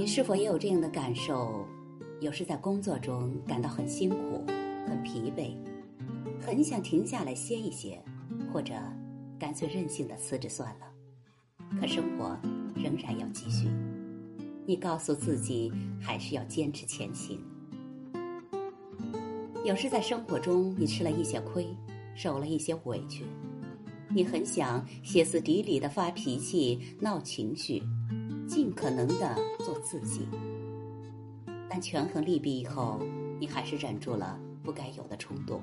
你是否也有这样的感受？有时在工作中感到很辛苦、很疲惫，很想停下来歇一歇，或者干脆任性的辞职算了。可生活仍然要继续，你告诉自己还是要坚持前行。有时在生活中，你吃了一些亏，受了一些委屈，你很想歇斯底里的发脾气、闹情绪。尽可能的做自己，但权衡利弊以后，你还是忍住了不该有的冲动，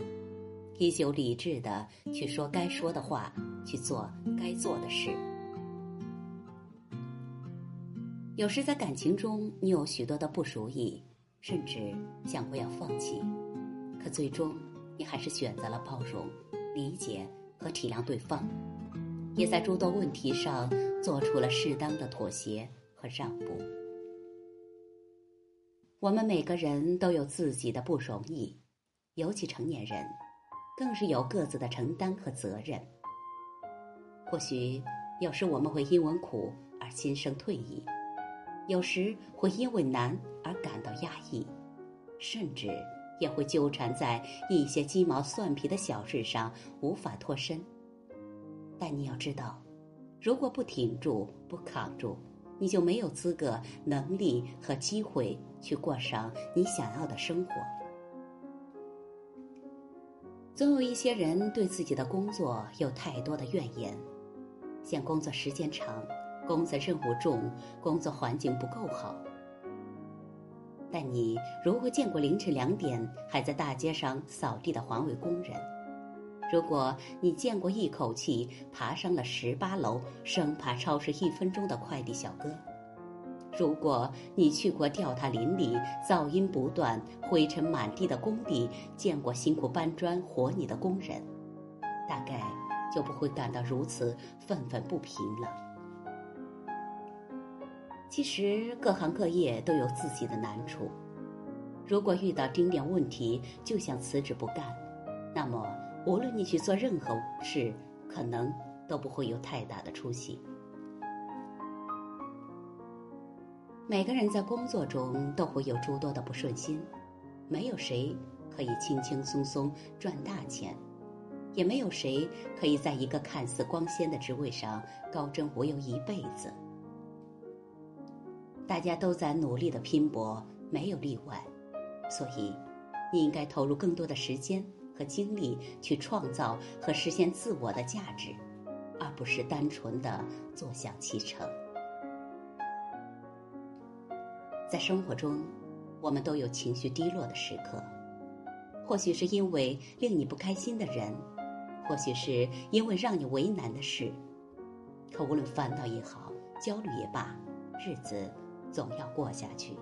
依旧理智的去说该说的话，去做该做的事。有时在感情中，你有许多的不如意，甚至想过要放弃，可最终你还是选择了包容、理解和体谅对方，也在诸多问题上做出了适当的妥协。和让步，我们每个人都有自己的不容易，尤其成年人，更是有各自的承担和责任。或许有时我们会因为苦而心生退意，有时会因为难而感到压抑，甚至也会纠缠在一些鸡毛蒜皮的小事上无法脱身。但你要知道，如果不挺住，不扛住，你就没有资格、能力和机会去过上你想要的生活。总有一些人对自己的工作有太多的怨言，嫌工作时间长、工作任务重、工作环境不够好。但你如果见过凌晨两点还在大街上扫地的环卫工人？如果你见过一口气爬上了十八楼，生怕超时一分钟的快递小哥；如果你去过吊塔林里噪音不断、灰尘满地的工地，见过辛苦搬砖活泥的工人，大概就不会感到如此愤愤不平了。其实，各行各业都有自己的难处。如果遇到丁点问题就想辞职不干，那么。无论你去做任何事，可能都不会有太大的出息。每个人在工作中都会有诸多的不顺心，没有谁可以轻轻松松赚大钱，也没有谁可以在一个看似光鲜的职位上高枕无忧一辈子。大家都在努力的拼搏，没有例外，所以你应该投入更多的时间。和精力去创造和实现自我的价值，而不是单纯的坐享其成。在生活中，我们都有情绪低落的时刻，或许是因为令你不开心的人，或许是因为让你为难的事。可无论烦恼也好，焦虑也罢，日子总要过下去。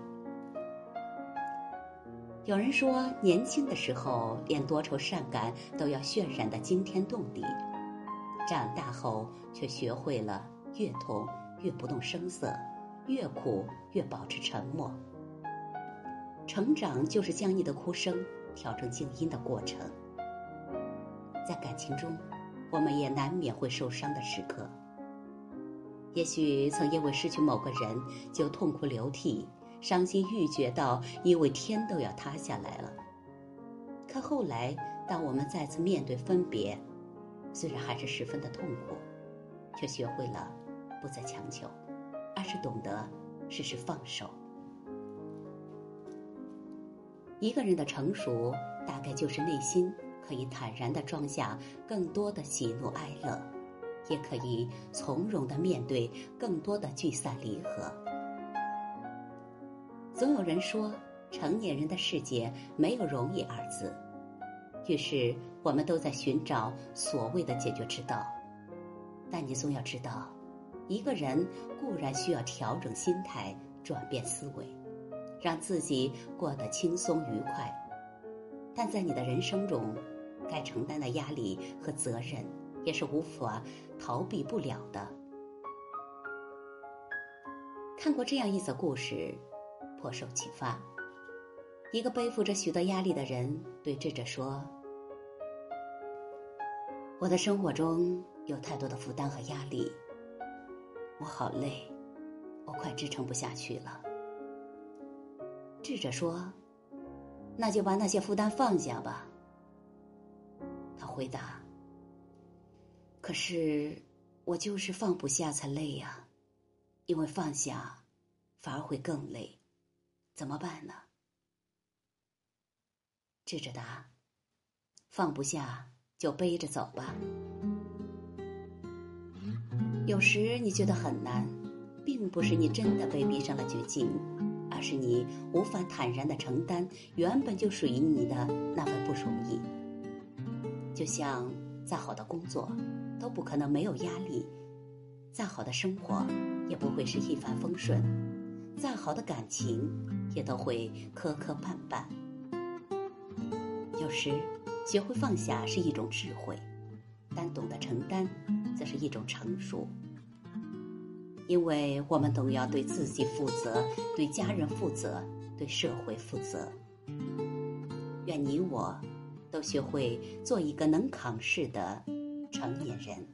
有人说，年轻的时候连多愁善感都要渲染的惊天动地，长大后却学会了越痛越不动声色，越苦越保持沉默。成长就是将你的哭声调成静音的过程。在感情中，我们也难免会受伤的时刻，也许曾因为失去某个人就痛哭流涕。伤心欲绝到以为天都要塌下来了。可后来，当我们再次面对分别，虽然还是十分的痛苦，却学会了不再强求，而是懂得适时放手。一个人的成熟，大概就是内心可以坦然的装下更多的喜怒哀乐，也可以从容的面对更多的聚散离合。总有人说，成年人的世界没有容易二字，于是我们都在寻找所谓的解决之道。但你总要知道，一个人固然需要调整心态、转变思维，让自己过得轻松愉快，但在你的人生中，该承担的压力和责任也是无法逃避不了的。看过这样一则故事。颇受启发。一个背负着许多压力的人对智者说：“我的生活中有太多的负担和压力，我好累，我快支撑不下去了。智者说：“那就把那些负担放下吧。”他回答：“可是我就是放不下才累呀，因为放下反而会更累，怎么办呢？”智者答：“放不下就背着走吧。有时你觉得很难，并不是你真的被逼上了绝境。”而是你无法坦然的承担原本就属于你的那份不容易。就像再好的工作，都不可能没有压力；再好的生活，也不会是一帆风顺；再好的感情，也都会磕磕绊绊。有时，学会放下是一种智慧，但懂得承担，则是一种成熟。因为我们都要对自己负责，对家人负责，对社会负责。愿你我都学会做一个能扛事的成年人。